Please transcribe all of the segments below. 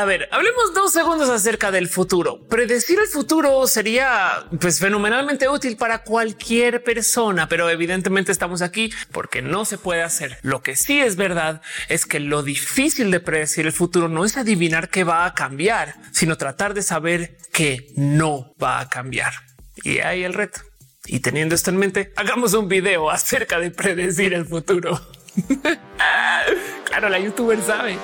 A ver, hablemos dos segundos acerca del futuro. Predecir el futuro sería pues fenomenalmente útil para cualquier persona, pero evidentemente estamos aquí porque no se puede hacer. Lo que sí es verdad es que lo difícil de predecir el futuro no es adivinar qué va a cambiar, sino tratar de saber que no va a cambiar. Y ahí el reto. Y teniendo esto en mente, hagamos un video acerca de predecir el futuro. claro, la youtuber sabe.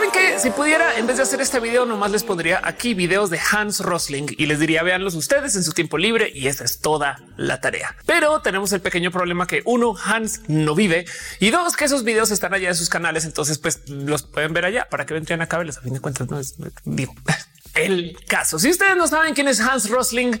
Saben que si pudiera, en vez de hacer este video, nomás les pondría aquí videos de Hans Rosling y les diría véanlos ustedes en su tiempo libre y esa es toda la tarea. Pero tenemos el pequeño problema que uno, Hans no vive y dos, que esos videos están allá en sus canales. Entonces, pues los pueden ver allá para que vendrían a caberles. A fin de cuentas, no es el caso. Si ustedes no saben quién es Hans Rosling,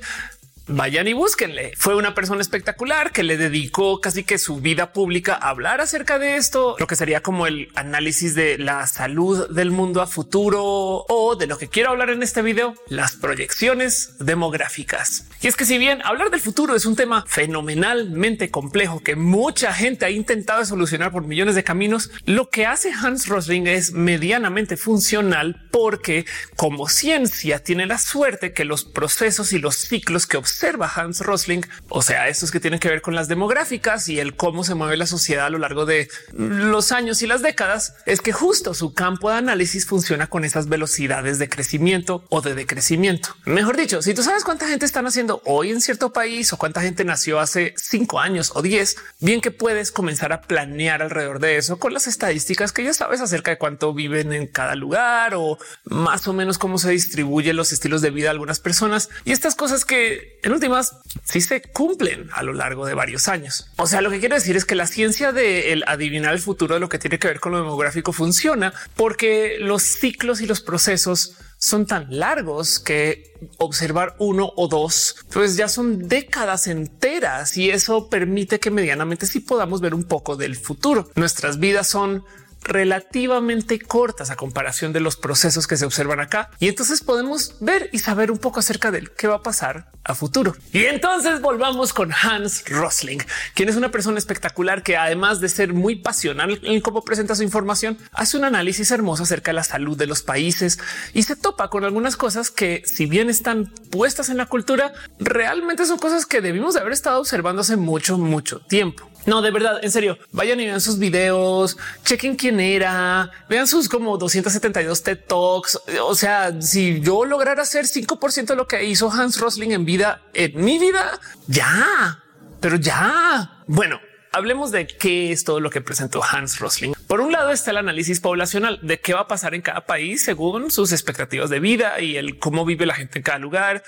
vayan y búsquenle. Fue una persona espectacular que le dedicó casi que su vida pública a hablar acerca de esto, lo que sería como el análisis de la salud del mundo a futuro o de lo que quiero hablar en este video, las proyecciones demográficas. Y es que si bien hablar del futuro es un tema fenomenalmente complejo que mucha gente ha intentado solucionar por millones de caminos, lo que hace Hans Rosling es medianamente funcional porque como ciencia tiene la suerte que los procesos y los ciclos que observa observa Hans Rosling, o sea, estos que tienen que ver con las demográficas y el cómo se mueve la sociedad a lo largo de los años y las décadas, es que justo su campo de análisis funciona con esas velocidades de crecimiento o de decrecimiento. Mejor dicho, si tú sabes cuánta gente están haciendo hoy en cierto país o cuánta gente nació hace cinco años o diez, bien que puedes comenzar a planear alrededor de eso con las estadísticas que ya sabes acerca de cuánto viven en cada lugar o más o menos cómo se distribuyen los estilos de vida de algunas personas y estas cosas que en últimas sí se cumplen a lo largo de varios años. O sea, lo que quiero decir es que la ciencia de el adivinar el futuro de lo que tiene que ver con lo demográfico funciona porque los ciclos y los procesos son tan largos que observar uno o dos, pues ya son décadas enteras y eso permite que medianamente sí podamos ver un poco del futuro. Nuestras vidas son relativamente cortas a comparación de los procesos que se observan acá. Y entonces podemos ver y saber un poco acerca de qué va a pasar a futuro. Y entonces volvamos con Hans Rosling, quien es una persona espectacular que además de ser muy pasional en cómo presenta su información, hace un análisis hermoso acerca de la salud de los países y se topa con algunas cosas que si bien están puestas en la cultura, realmente son cosas que debimos de haber estado observando hace mucho, mucho tiempo. No, de verdad, en serio, vayan y vean sus videos, chequen quién era, vean sus como 272 TED Talks. O sea, si yo lograra hacer 5% de lo que hizo Hans Rosling en vida, en mi vida, ya, pero ya. Bueno, hablemos de qué es todo lo que presentó Hans Rosling. Por un lado está el análisis poblacional de qué va a pasar en cada país según sus expectativas de vida y el cómo vive la gente en cada lugar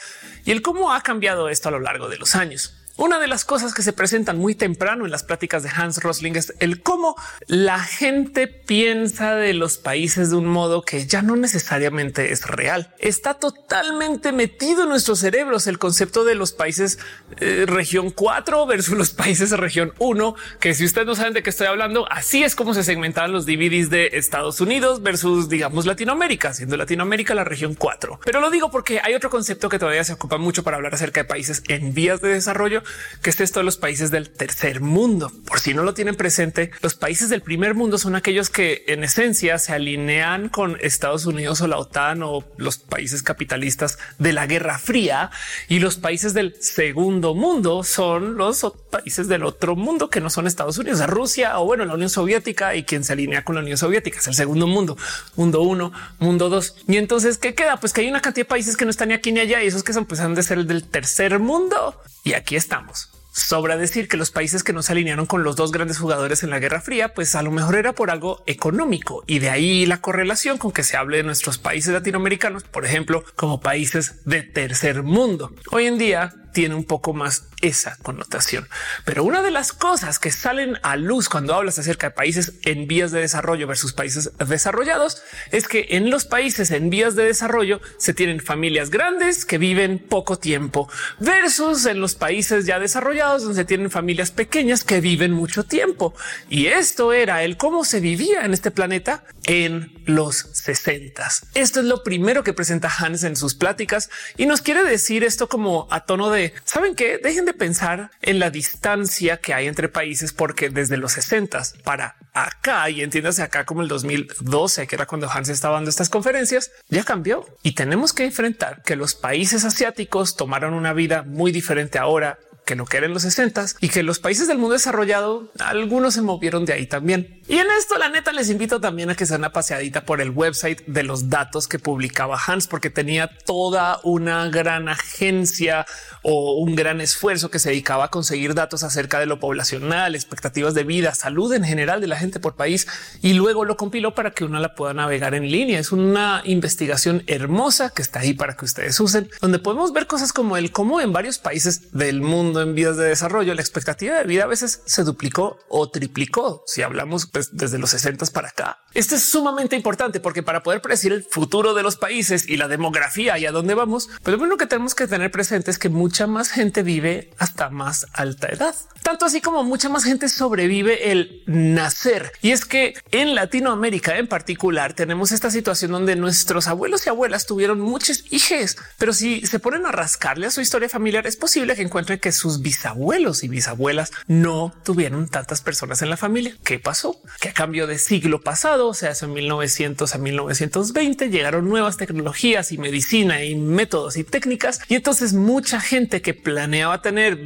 y el cómo ha cambiado esto a lo largo de los años. Una de las cosas que se presentan muy temprano en las pláticas de Hans Rosling es el cómo la gente piensa de los países de un modo que ya no necesariamente es real. Está totalmente metido en nuestros cerebros el concepto de los países eh, región 4 versus los países región 1, que si ustedes no saben de qué estoy hablando, así es como se segmentaban los DVDs de Estados Unidos versus, digamos, Latinoamérica, siendo Latinoamérica la región 4. Pero lo digo porque hay otro concepto que todavía se ocupa mucho para hablar acerca de países en vías de desarrollo que es esto de los países del tercer mundo. Por si no lo tienen presente, los países del primer mundo son aquellos que en esencia se alinean con Estados Unidos o la OTAN o los países capitalistas de la Guerra Fría y los países del segundo mundo son los países del otro mundo que no son Estados Unidos, Rusia o bueno, la Unión Soviética y quien se alinea con la Unión Soviética es el segundo mundo, mundo uno, mundo dos. Y entonces, ¿qué queda? Pues que hay una cantidad de países que no están ni aquí ni allá y esos que son pues han de ser el del tercer mundo. Y aquí estamos. Sobra decir que los países que no se alinearon con los dos grandes jugadores en la Guerra Fría, pues a lo mejor era por algo económico y de ahí la correlación con que se hable de nuestros países latinoamericanos, por ejemplo, como países de tercer mundo. Hoy en día tiene un poco más esa connotación. Pero una de las cosas que salen a luz cuando hablas acerca de países en vías de desarrollo versus países desarrollados es que en los países en vías de desarrollo se tienen familias grandes que viven poco tiempo versus en los países ya desarrollados donde se tienen familias pequeñas que viven mucho tiempo. Y esto era el cómo se vivía en este planeta en los 60. Esto es lo primero que presenta Hans en sus pláticas y nos quiere decir esto como a tono de saben que dejen de pensar en la distancia que hay entre países, porque desde los 60 para acá y entiéndase acá como el 2012, que era cuando Hans estaba dando estas conferencias, ya cambió y tenemos que enfrentar que los países asiáticos tomaron una vida muy diferente ahora que lo que era en los 60 y que los países del mundo desarrollado, algunos se movieron de ahí también. Y en esto, la neta, les invito también a que se una paseadita por el website de los datos que publicaba Hans, porque tenía toda una gran agencia o un gran esfuerzo que se dedicaba a conseguir datos acerca de lo poblacional, expectativas de vida, salud en general de la gente por país y luego lo compiló para que uno la pueda navegar en línea. Es una investigación hermosa que está ahí para que ustedes usen, donde podemos ver cosas como el cómo en varios países del mundo en vías de desarrollo, la expectativa de vida a veces se duplicó o triplicó. Si hablamos pues, desde los 60 para acá, esto es sumamente importante porque para poder predecir el futuro de los países y la demografía y a dónde vamos, pues lo que tenemos que tener presente es que mucha más gente vive hasta más alta edad, tanto así como mucha más gente sobrevive el nacer. Y es que en Latinoamérica en particular tenemos esta situación donde nuestros abuelos y abuelas tuvieron muchos hijos, pero si se ponen a rascarle a su historia familiar, es posible que encuentren que sus bisabuelos y bisabuelas no tuvieron tantas personas en la familia. ¿Qué pasó? Que a cambio de siglo pasado, o sea, hace 1900 a 1920, llegaron nuevas tecnologías y medicina y métodos y técnicas. Y entonces mucha gente que planeaba tener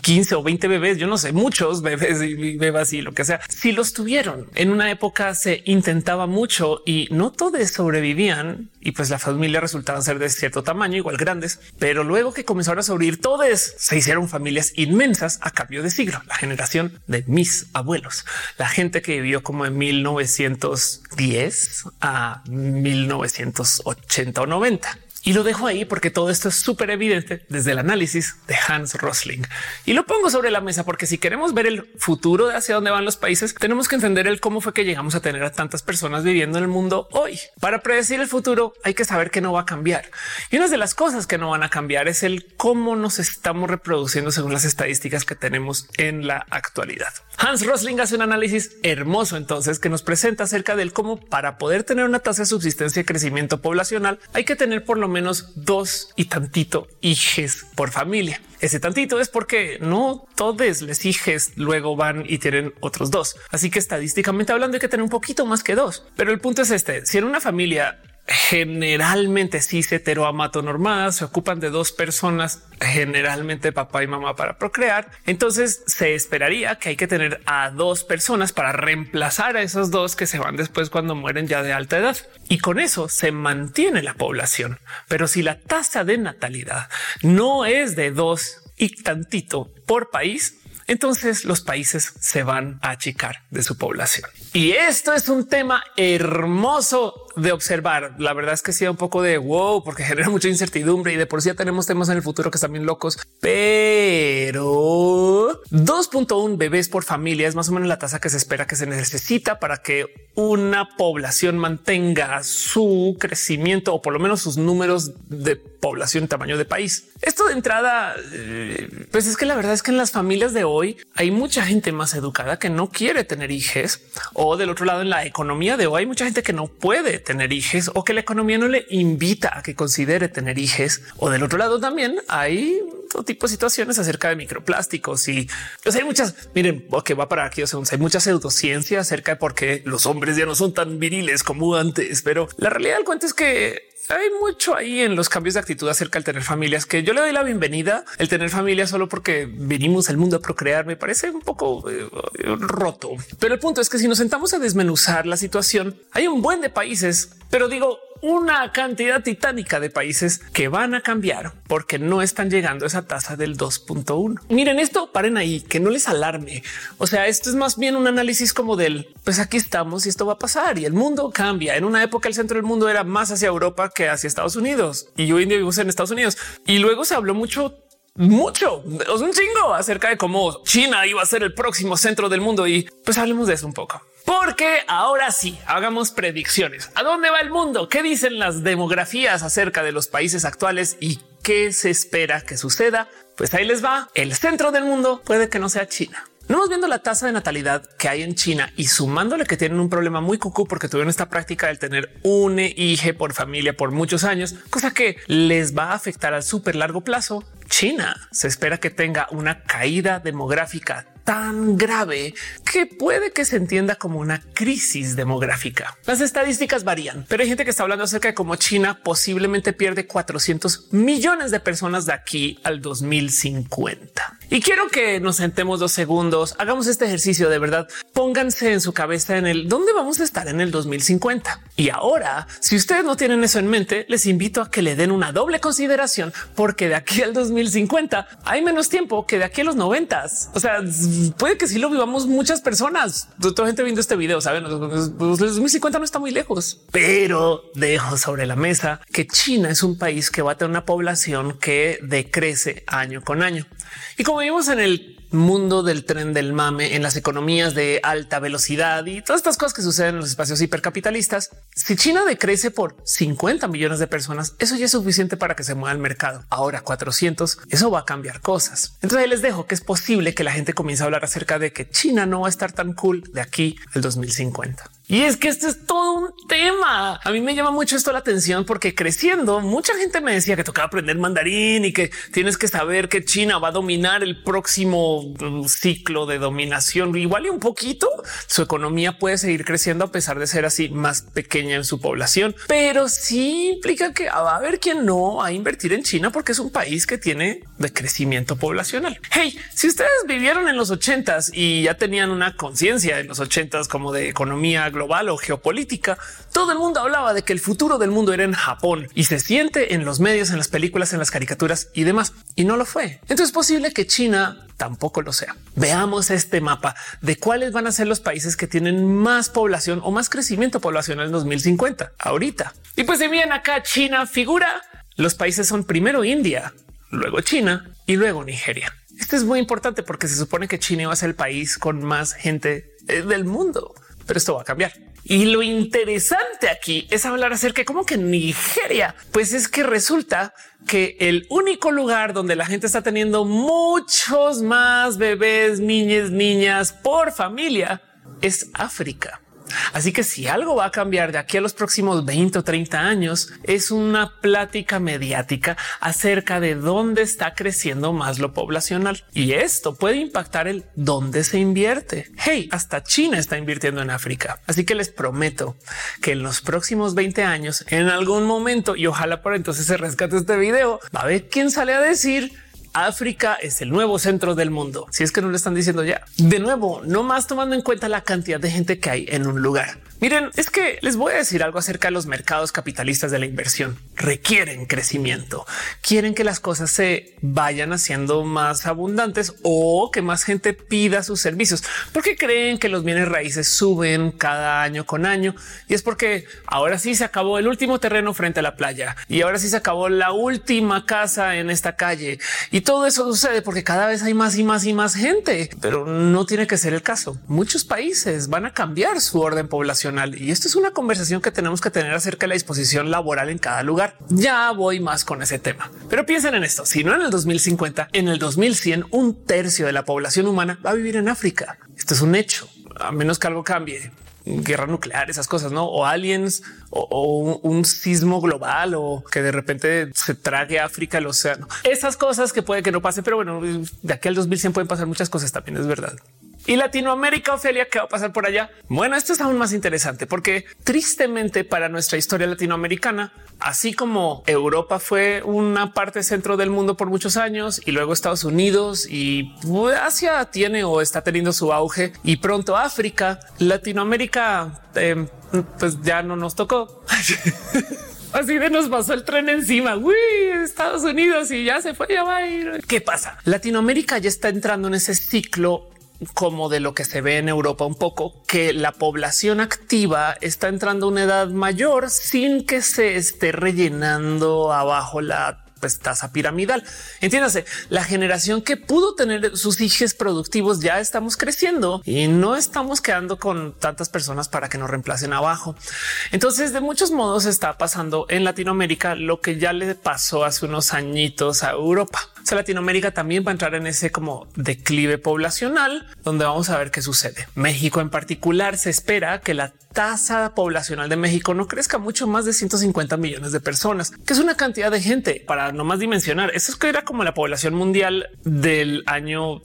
15 o 20 bebés, yo no sé, muchos bebés y bebas y lo que sea, si los tuvieron. En una época se intentaba mucho y no todos sobrevivían y pues la familia resultaba ser de cierto tamaño, igual grandes, pero luego que comenzaron a sobrevivir todos se hicieron familias inmensas a cambio de siglo. La generación de mis abuelos, la gente que vivió como en 1910 a 1980 o 90. Y lo dejo ahí porque todo esto es súper evidente desde el análisis de Hans Rosling. Y lo pongo sobre la mesa porque si queremos ver el futuro de hacia dónde van los países, tenemos que entender el cómo fue que llegamos a tener a tantas personas viviendo en el mundo hoy. Para predecir el futuro hay que saber que no va a cambiar. Y una de las cosas que no van a cambiar es el cómo nos estamos reproduciendo según las estadísticas que tenemos en la actualidad. Hans Rosling hace un análisis hermoso entonces que nos presenta acerca del cómo para poder tener una tasa de subsistencia y crecimiento poblacional hay que tener por lo menos dos y tantito hijes por familia. Ese tantito es porque no todos les hijes luego van y tienen otros dos. Así que estadísticamente hablando hay que tener un poquito más que dos. Pero el punto es este, si en una familia generalmente cis heteroamatonormadas se ocupan de dos personas, generalmente papá y mamá para procrear. Entonces se esperaría que hay que tener a dos personas para reemplazar a esos dos que se van después cuando mueren ya de alta edad. Y con eso se mantiene la población. Pero si la tasa de natalidad no es de dos y tantito por país, entonces los países se van a achicar de su población. Y esto es un tema hermoso de observar. La verdad es que sí, un poco de wow, porque genera mucha incertidumbre y de por sí ya tenemos temas en el futuro que están bien locos, pero 2.1 bebés por familia es más o menos la tasa que se espera que se necesita para que una población mantenga su crecimiento o por lo menos sus números de población tamaño de país. Esto de entrada, eh, pues es que la verdad es que en las familias de hoy hay mucha gente más educada que no quiere tener hijos o del otro lado en la economía de hoy hay mucha gente que no puede tener hijos o que la economía no le invita a que considere tener hijos o del otro lado también hay todo tipo de situaciones acerca de microplásticos y hay muchas, miren, que va para aquí, o sea, hay mucha pseudociencia acerca de por qué los hombres ya no son tan viriles como antes, pero la realidad del cuento es que hay mucho ahí en los cambios de actitud acerca del tener familias que yo le doy la bienvenida. El tener familia solo porque venimos al mundo a procrear me parece un poco eh, roto. Pero el punto es que si nos sentamos a desmenuzar la situación, hay un buen de países, pero digo, una cantidad titánica de países que van a cambiar porque no están llegando a esa tasa del 2.1. Miren esto, paren ahí, que no les alarme. O sea, esto es más bien un análisis como del, pues aquí estamos y esto va a pasar y el mundo cambia. En una época el centro del mundo era más hacia Europa que hacia Estados Unidos y hoy en día vivimos en Estados Unidos. Y luego se habló mucho mucho, un chingo acerca de cómo China iba a ser el próximo centro del mundo y pues hablemos de eso un poco. Porque ahora sí, hagamos predicciones. ¿A dónde va el mundo? ¿Qué dicen las demografías acerca de los países actuales y qué se espera que suceda? Pues ahí les va. El centro del mundo puede que no sea China. No viendo la tasa de natalidad que hay en China y sumándole que tienen un problema muy cucú porque tuvieron esta práctica del tener un hijo por familia por muchos años, cosa que les va a afectar al súper largo plazo China se espera que tenga una caída demográfica tan grave que puede que se entienda como una crisis demográfica. Las estadísticas varían, pero hay gente que está hablando acerca de cómo China posiblemente pierde 400 millones de personas de aquí al 2050. Y quiero que nos sentemos dos segundos, hagamos este ejercicio de verdad, pónganse en su cabeza en el dónde vamos a estar en el 2050. Y ahora, si ustedes no tienen eso en mente, les invito a que le den una doble consideración, porque de aquí al 2050 hay menos tiempo que de aquí a los 90. O sea, puede que si lo vivamos muchas personas. Toda gente viendo este video, saben, el 2050 no está muy lejos, pero dejo sobre la mesa que China es un país que va a tener una población que decrece año con año. Y como vimos en el mundo del tren del mame, en las economías de alta velocidad y todas estas cosas que suceden en los espacios hipercapitalistas, si China decrece por 50 millones de personas, eso ya es suficiente para que se mueva el mercado. Ahora 400, eso va a cambiar cosas. Entonces les dejo que es posible que la gente comience a hablar acerca de que China no va a estar tan cool de aquí al 2050. Y es que este es todo un tema. A mí me llama mucho esto la atención porque creciendo mucha gente me decía que tocaba aprender mandarín y que tienes que saber que China va a dominar el próximo mm, ciclo de dominación. Igual y un poquito su economía puede seguir creciendo a pesar de ser así más pequeña en su población, pero sí implica que va a haber quien no va a invertir en China porque es un país que tiene de crecimiento poblacional. Hey, si ustedes vivieron en los ochentas y ya tenían una conciencia en los ochentas como de economía global, global o geopolítica, todo el mundo hablaba de que el futuro del mundo era en Japón y se siente en los medios, en las películas, en las caricaturas y demás. Y no lo fue. Entonces es posible que China tampoco lo sea. Veamos este mapa de cuáles van a ser los países que tienen más población o más crecimiento poblacional en 2050 ahorita. Y pues si bien acá China figura, los países son primero India, luego China y luego Nigeria. Esto es muy importante porque se supone que China va a ser el país con más gente eh, del mundo pero esto va a cambiar. Y lo interesante aquí es hablar acerca de cómo que Nigeria, pues es que resulta que el único lugar donde la gente está teniendo muchos más bebés, niñas, niñas por familia es África. Así que si algo va a cambiar de aquí a los próximos 20 o 30 años, es una plática mediática acerca de dónde está creciendo más lo poblacional. Y esto puede impactar el dónde se invierte. Hey, hasta China está invirtiendo en África. Así que les prometo que en los próximos 20 años, en algún momento, y ojalá por entonces se rescate este video, va a ver quién sale a decir África es el nuevo centro del mundo. Si es que no lo están diciendo ya. De nuevo, no más tomando en cuenta la cantidad de gente que hay en un lugar. Miren, es que les voy a decir algo acerca de los mercados capitalistas de la inversión. Requieren crecimiento. Quieren que las cosas se vayan haciendo más abundantes o que más gente pida sus servicios, porque creen que los bienes raíces suben cada año con año. Y es porque ahora sí se acabó el último terreno frente a la playa y ahora sí se acabó la última casa en esta calle. Y todo eso sucede porque cada vez hay más y más y más gente, pero no tiene que ser el caso. Muchos países van a cambiar su orden poblacional y esto es una conversación que tenemos que tener acerca de la disposición laboral en cada lugar. Ya voy más con ese tema, pero piensen en esto. Si no en el 2050, en el 2100, un tercio de la población humana va a vivir en África. Esto es un hecho, a menos que algo cambie guerra nuclear, esas cosas, no? O aliens o, un sismo global o que de repente se trague África el océano. Esas cosas que puede que no pase, pero bueno, de aquí al 2100 pueden pasar muchas cosas también, es verdad. Y Latinoamérica, Ofelia, ¿qué va a pasar por allá? Bueno, esto es aún más interesante porque tristemente para nuestra historia latinoamericana, así como Europa fue una parte centro del mundo por muchos años y luego Estados Unidos y Asia tiene o está teniendo su auge y pronto África, Latinoamérica, eh, pues ya no nos tocó. Así de nos pasó el tren encima. Uy, Estados Unidos y ya se fue, ya va a ir. ¿Qué pasa? Latinoamérica ya está entrando en ese ciclo como de lo que se ve en Europa un poco, que la población activa está entrando a una edad mayor sin que se esté rellenando abajo la pues, tasa piramidal. Entiéndase, la generación que pudo tener sus hijos productivos ya estamos creciendo y no estamos quedando con tantas personas para que nos reemplacen abajo. Entonces, de muchos modos está pasando en Latinoamérica lo que ya le pasó hace unos añitos a Europa. O sea, Latinoamérica también va a entrar en ese como declive poblacional donde vamos a ver qué sucede. México en particular se espera que la tasa poblacional de México no crezca mucho más de 150 millones de personas, que es una cantidad de gente para no más dimensionar. Eso es que era como la población mundial del año,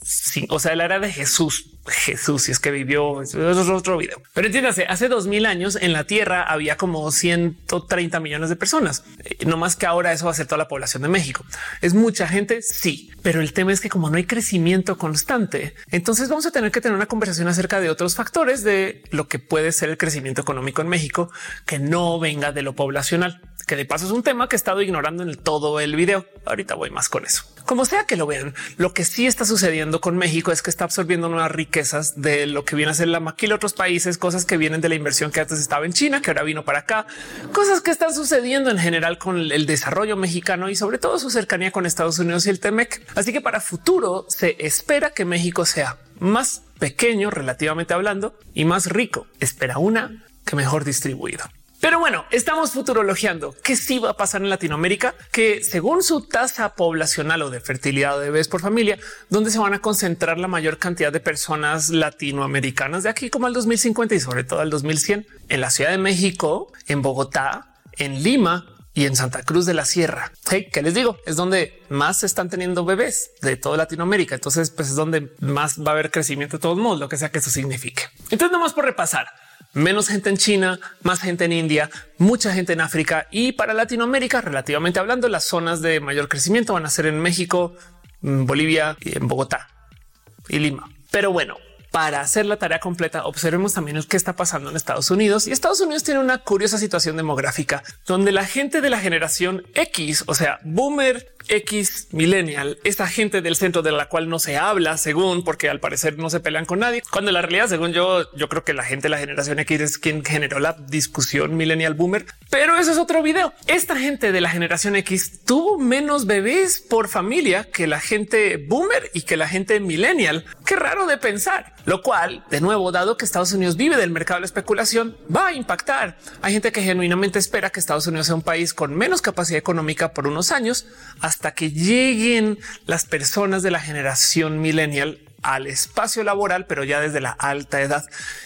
o sea, la era de Jesús. Jesús, si es que vivió, eso es otro video. Pero entiéndase, hace dos mil años en la Tierra había como 130 millones de personas. Eh, no más que ahora eso va a ser toda la población de México. Es mucha gente, sí, pero el tema es que como no hay crecimiento constante, entonces vamos a tener que tener una conversación acerca de otros factores de lo que puede ser el crecimiento económico en México que no venga de lo poblacional, que de paso es un tema que he estado ignorando en todo el video. Ahorita voy más con eso. Como sea que lo vean, lo que sí está sucediendo con México es que está absorbiendo nuevas riquezas de lo que viene a ser la maquila otros países, cosas que vienen de la inversión que antes estaba en China, que ahora vino para acá, cosas que están sucediendo en general con el desarrollo mexicano y sobre todo su cercanía con Estados Unidos y el Temec. Así que para futuro se espera que México sea más pequeño relativamente hablando y más rico. Espera una que mejor distribuido. Pero bueno, estamos futurologiando qué sí va a pasar en Latinoamérica, que según su tasa poblacional o de fertilidad de bebés por familia, donde se van a concentrar la mayor cantidad de personas latinoamericanas de aquí como al 2050 y sobre todo al 2100 en la Ciudad de México, en Bogotá, en Lima y en Santa Cruz de la Sierra. Hey, ¿qué les digo? Es donde más se están teniendo bebés de toda Latinoamérica. Entonces, pues es donde más va a haber crecimiento de todos modos, lo que sea que eso signifique. Entonces, nomás por repasar menos gente en China, más gente en India, mucha gente en África y para Latinoamérica, relativamente hablando, las zonas de mayor crecimiento van a ser en México, Bolivia y en Bogotá y Lima. Pero bueno, para hacer la tarea completa, observemos también el que está pasando en Estados Unidos. Y Estados Unidos tiene una curiosa situación demográfica donde la gente de la generación X, o sea, boomer, X millennial, esta gente del centro de la cual no se habla, según porque al parecer no se pelean con nadie. Cuando la realidad, según yo, yo creo que la gente de la generación X es quien generó la discusión millennial boomer, pero eso es otro video. Esta gente de la generación X tuvo menos bebés por familia que la gente boomer y que la gente millennial. Qué raro de pensar, lo cual, de nuevo, dado que Estados Unidos vive del mercado de la especulación, va a impactar. Hay gente que genuinamente espera que Estados Unidos sea un país con menos capacidad económica por unos años que lleguen las personas de la generación millennial al espacio laboral, pero ya desde la alta edad.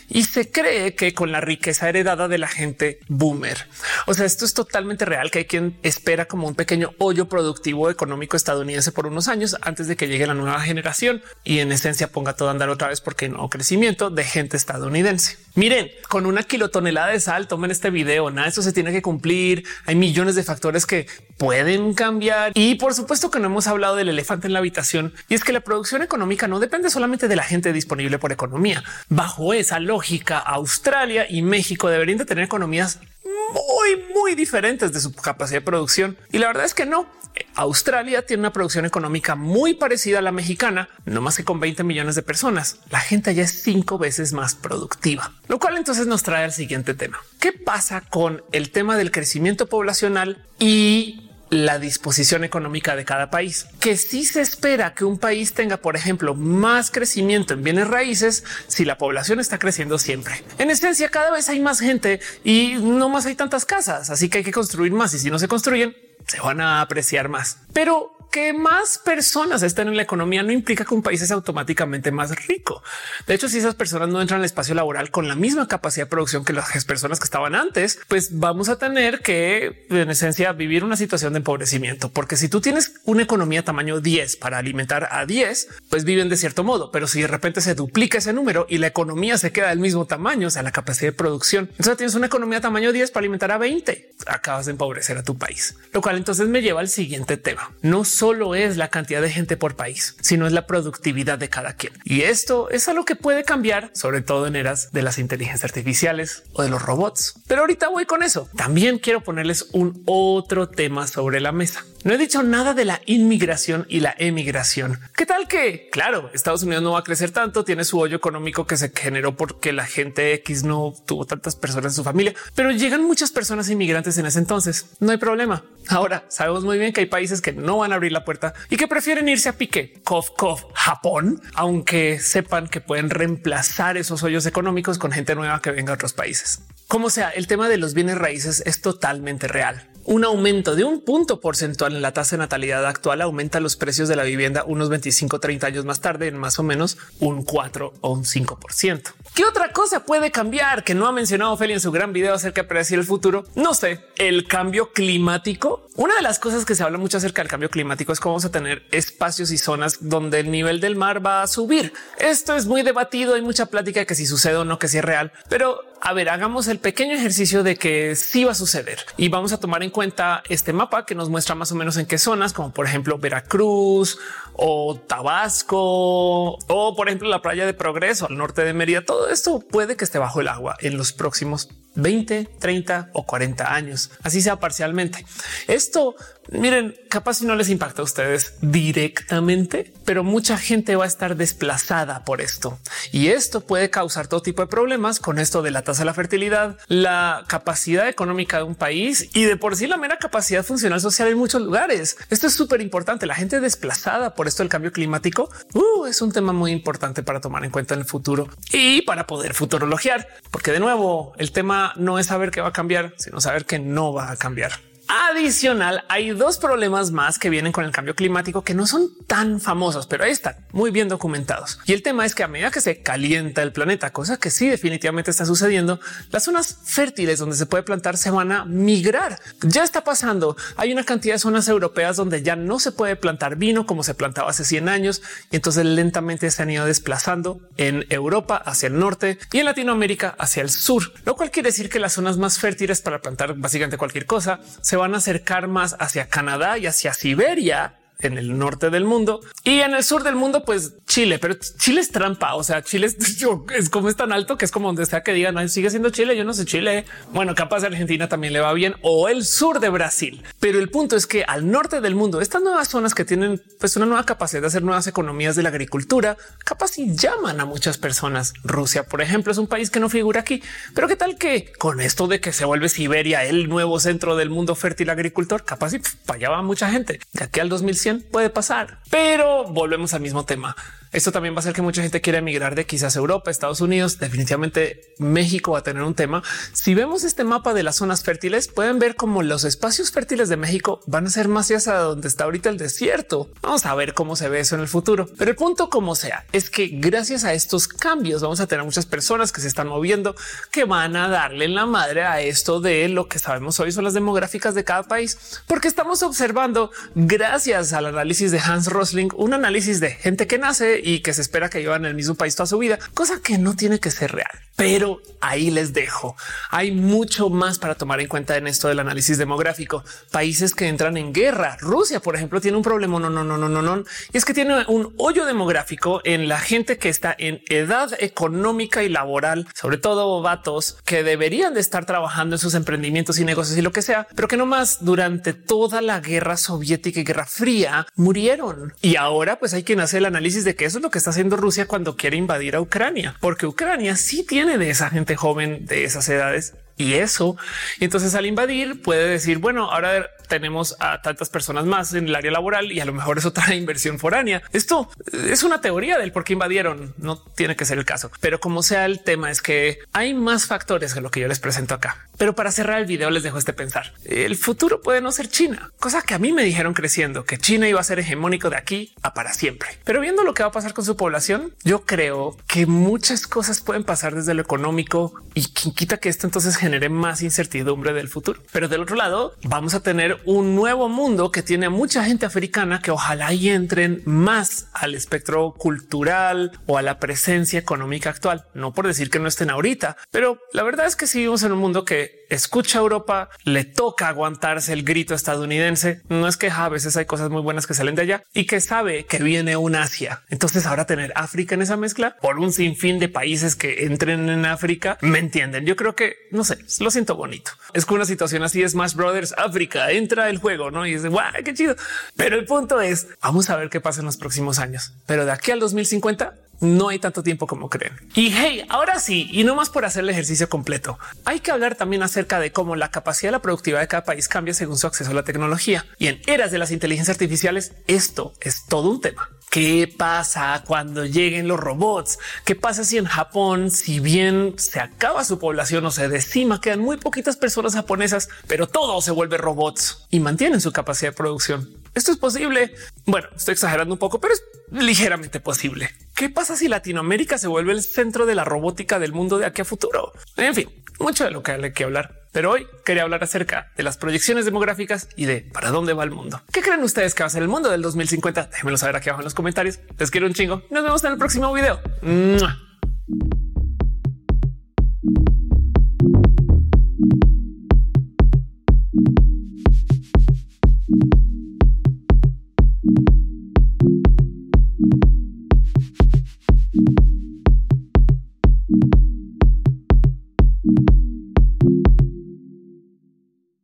Y se cree que con la riqueza heredada de la gente boomer. O sea, esto es totalmente real, que hay quien espera como un pequeño hoyo productivo económico estadounidense por unos años antes de que llegue la nueva generación y en esencia ponga todo a andar otra vez porque no crecimiento de gente estadounidense. Miren, con una kilotonelada de sal, tomen este video, nada, eso se tiene que cumplir. Hay millones de factores que pueden cambiar y por supuesto que no hemos hablado del elefante en la habitación y es que la producción económica no depende solamente de la gente disponible por economía. Bajo esa lógica, Australia y México deberían de tener economías muy, muy diferentes de su capacidad de producción. Y la verdad es que no. Australia tiene una producción económica muy parecida a la mexicana, no más que con 20 millones de personas. La gente allá es cinco veces más productiva, lo cual entonces nos trae al siguiente tema. ¿Qué pasa con el tema del crecimiento poblacional y la disposición económica de cada país, que si se espera que un país tenga, por ejemplo, más crecimiento en bienes raíces si la población está creciendo siempre. En esencia, cada vez hay más gente y no más hay tantas casas, así que hay que construir más y si no se construyen, se van a apreciar más. Pero que más personas estén en la economía no implica que un país es automáticamente más rico. De hecho, si esas personas no entran al espacio laboral con la misma capacidad de producción que las personas que estaban antes, pues vamos a tener que en esencia vivir una situación de empobrecimiento, porque si tú tienes una economía tamaño 10 para alimentar a 10, pues viven de cierto modo, pero si de repente se duplica ese número y la economía se queda del mismo tamaño, o sea, la capacidad de producción, entonces tienes una economía tamaño 10 para alimentar a 20, acabas de empobrecer a tu país, lo cual entonces me lleva al siguiente tema. No solo es la cantidad de gente por país, sino es la productividad de cada quien. Y esto es algo que puede cambiar, sobre todo en eras de las inteligencias artificiales o de los robots. Pero ahorita voy con eso. También quiero ponerles un otro tema sobre la mesa. No he dicho nada de la inmigración y la emigración. ¿Qué tal que, claro, Estados Unidos no va a crecer tanto, tiene su hoyo económico que se generó porque la gente X no tuvo tantas personas en su familia, pero llegan muchas personas inmigrantes en ese entonces. No hay problema. Ahora sabemos muy bien que hay países que no van a abrir la puerta y que prefieren irse a pique. Cof, cof, Japón, aunque sepan que pueden reemplazar esos hoyos económicos con gente nueva que venga a otros países. Como sea, el tema de los bienes raíces es totalmente real un aumento de un punto porcentual en la tasa de natalidad actual aumenta los precios de la vivienda unos 25, 30 años más tarde en más o menos un 4 o un 5%. ¿Qué otra cosa puede cambiar que no ha mencionado Feli en su gran video acerca de predecir el futuro? No sé, el cambio climático. Una de las cosas que se habla mucho acerca del cambio climático es cómo vamos a tener espacios y zonas donde el nivel del mar va a subir. Esto es muy debatido, hay mucha plática de que si sucede o no, que si es real, pero a ver, hagamos el pequeño ejercicio de que sí va a suceder y vamos a tomar en cuenta este mapa que nos muestra más o menos en qué zonas, como por ejemplo Veracruz o Tabasco o por ejemplo la playa de Progreso al norte de Mérida. Todo esto puede que esté bajo el agua en los próximos 20, 30 o 40 años, así sea parcialmente. Esto, miren, capaz si no les impacta a ustedes directamente, pero mucha gente va a estar desplazada por esto. Y esto puede causar todo tipo de problemas con esto de la tasa de la fertilidad, la capacidad económica de un país y de por sí la mera capacidad funcional social en muchos lugares. Esto es súper importante. La gente desplazada por esto del cambio climático uh, es un tema muy importante para tomar en cuenta en el futuro y para poder futurologiar, porque de nuevo el tema no es saber qué va a cambiar, sino saber que no va a cambiar. Adicional, hay dos problemas más que vienen con el cambio climático que no son tan famosos, pero ahí están muy bien documentados. Y el tema es que a medida que se calienta el planeta, cosa que sí definitivamente está sucediendo, las zonas fértiles donde se puede plantar se van a migrar. Ya está pasando. Hay una cantidad de zonas europeas donde ya no se puede plantar vino como se plantaba hace 100 años y entonces lentamente se han ido desplazando en Europa hacia el norte y en Latinoamérica hacia el sur, lo cual quiere decir que las zonas más fértiles para plantar básicamente cualquier cosa se van a acercar más hacia Canadá y hacia Siberia en el norte del mundo y en el sur del mundo, pues Chile, pero Chile es trampa. O sea, Chile es, es como es tan alto que es como donde sea que digan sigue siendo Chile. Yo no sé Chile. Bueno, capaz Argentina también le va bien o el sur de Brasil. Pero el punto es que al norte del mundo, estas nuevas zonas que tienen pues una nueva capacidad de hacer nuevas economías de la agricultura, capaz y llaman a muchas personas. Rusia, por ejemplo, es un país que no figura aquí, pero qué tal que con esto de que se vuelve Siberia el nuevo centro del mundo fértil agricultor, capaz y va mucha gente de aquí al 2100 puede pasar, pero volvemos al mismo tema. Esto también va a hacer que mucha gente quiera emigrar de quizás Europa, Estados Unidos. Definitivamente México va a tener un tema. Si vemos este mapa de las zonas fértiles, pueden ver cómo los espacios fértiles de México van a ser más hacia donde está ahorita el desierto. Vamos a ver cómo se ve eso en el futuro. Pero el punto como sea es que gracias a estos cambios vamos a tener muchas personas que se están moviendo que van a darle en la madre a esto de lo que sabemos hoy son las demográficas de cada país, porque estamos observando gracias al análisis de Hans Rosling, un análisis de gente que nace y que se espera que en el mismo país toda su vida, cosa que no tiene que ser real. Pero ahí les dejo. Hay mucho más para tomar en cuenta en esto del análisis demográfico. Países que entran en guerra. Rusia, por ejemplo, tiene un problema. No, no, no, no, no, no. Y es que tiene un hoyo demográfico en la gente que está en edad económica y laboral, sobre todo vatos que deberían de estar trabajando en sus emprendimientos y negocios y lo que sea, pero que no más durante toda la guerra soviética y guerra fría murieron. Y ahora pues hay quien hace el análisis de que eso es lo que está haciendo Rusia cuando quiere invadir a Ucrania, porque Ucrania sí tiene de esa gente joven de esas edades y eso. Y entonces al invadir puede decir, bueno, ahora tenemos a tantas personas más en el área laboral y a lo mejor es otra inversión foránea. Esto es una teoría del por qué invadieron. No tiene que ser el caso, pero como sea el tema es que hay más factores que lo que yo les presento acá. Pero para cerrar el video les dejo este pensar. El futuro puede no ser China, cosa que a mí me dijeron creciendo que China iba a ser hegemónico de aquí a para siempre. Pero viendo lo que va a pasar con su población, yo creo que muchas cosas pueden pasar desde lo económico y quien quita que esto entonces genere más incertidumbre del futuro. Pero del otro lado, vamos a tener un nuevo mundo que tiene mucha gente africana que ojalá y entren más al espectro cultural o a la presencia económica actual. No por decir que no estén ahorita, pero la verdad es que si vivimos en un mundo que escucha a Europa, le toca aguantarse el grito estadounidense. No es que a veces hay cosas muy buenas que salen de allá y que sabe que viene un Asia. Entonces ahora tener África en esa mezcla por un sinfín de países que entren en África, me entienden. Yo creo que no sé, lo siento bonito. Es que una situación así es Smash Brothers África entra el juego, no? Y es guau, qué chido. Pero el punto es vamos a ver qué pasa en los próximos años. Pero de aquí al 2050 no hay tanto tiempo como creen. Y hey, ahora sí, y no más por hacer el ejercicio completo, hay que hablar también acerca de cómo la capacidad de la productividad de cada país cambia según su acceso a la tecnología. Y en eras de las inteligencias artificiales, esto es todo un tema. ¿Qué pasa cuando lleguen los robots? ¿Qué pasa si en Japón, si bien se acaba su población o se decima, quedan muy poquitas personas japonesas, pero todo se vuelve robots y mantienen su capacidad de producción? Esto es posible. Bueno, estoy exagerando un poco, pero es ligeramente posible. ¿Qué pasa si Latinoamérica se vuelve el centro de la robótica del mundo de aquí a futuro? En fin, mucho de lo que hay que hablar. Pero hoy quería hablar acerca de las proyecciones demográficas y de para dónde va el mundo. ¿Qué creen ustedes que va a ser el mundo del 2050? Déjenmelo saber aquí abajo en los comentarios. Les quiero un chingo. Nos vemos en el próximo video.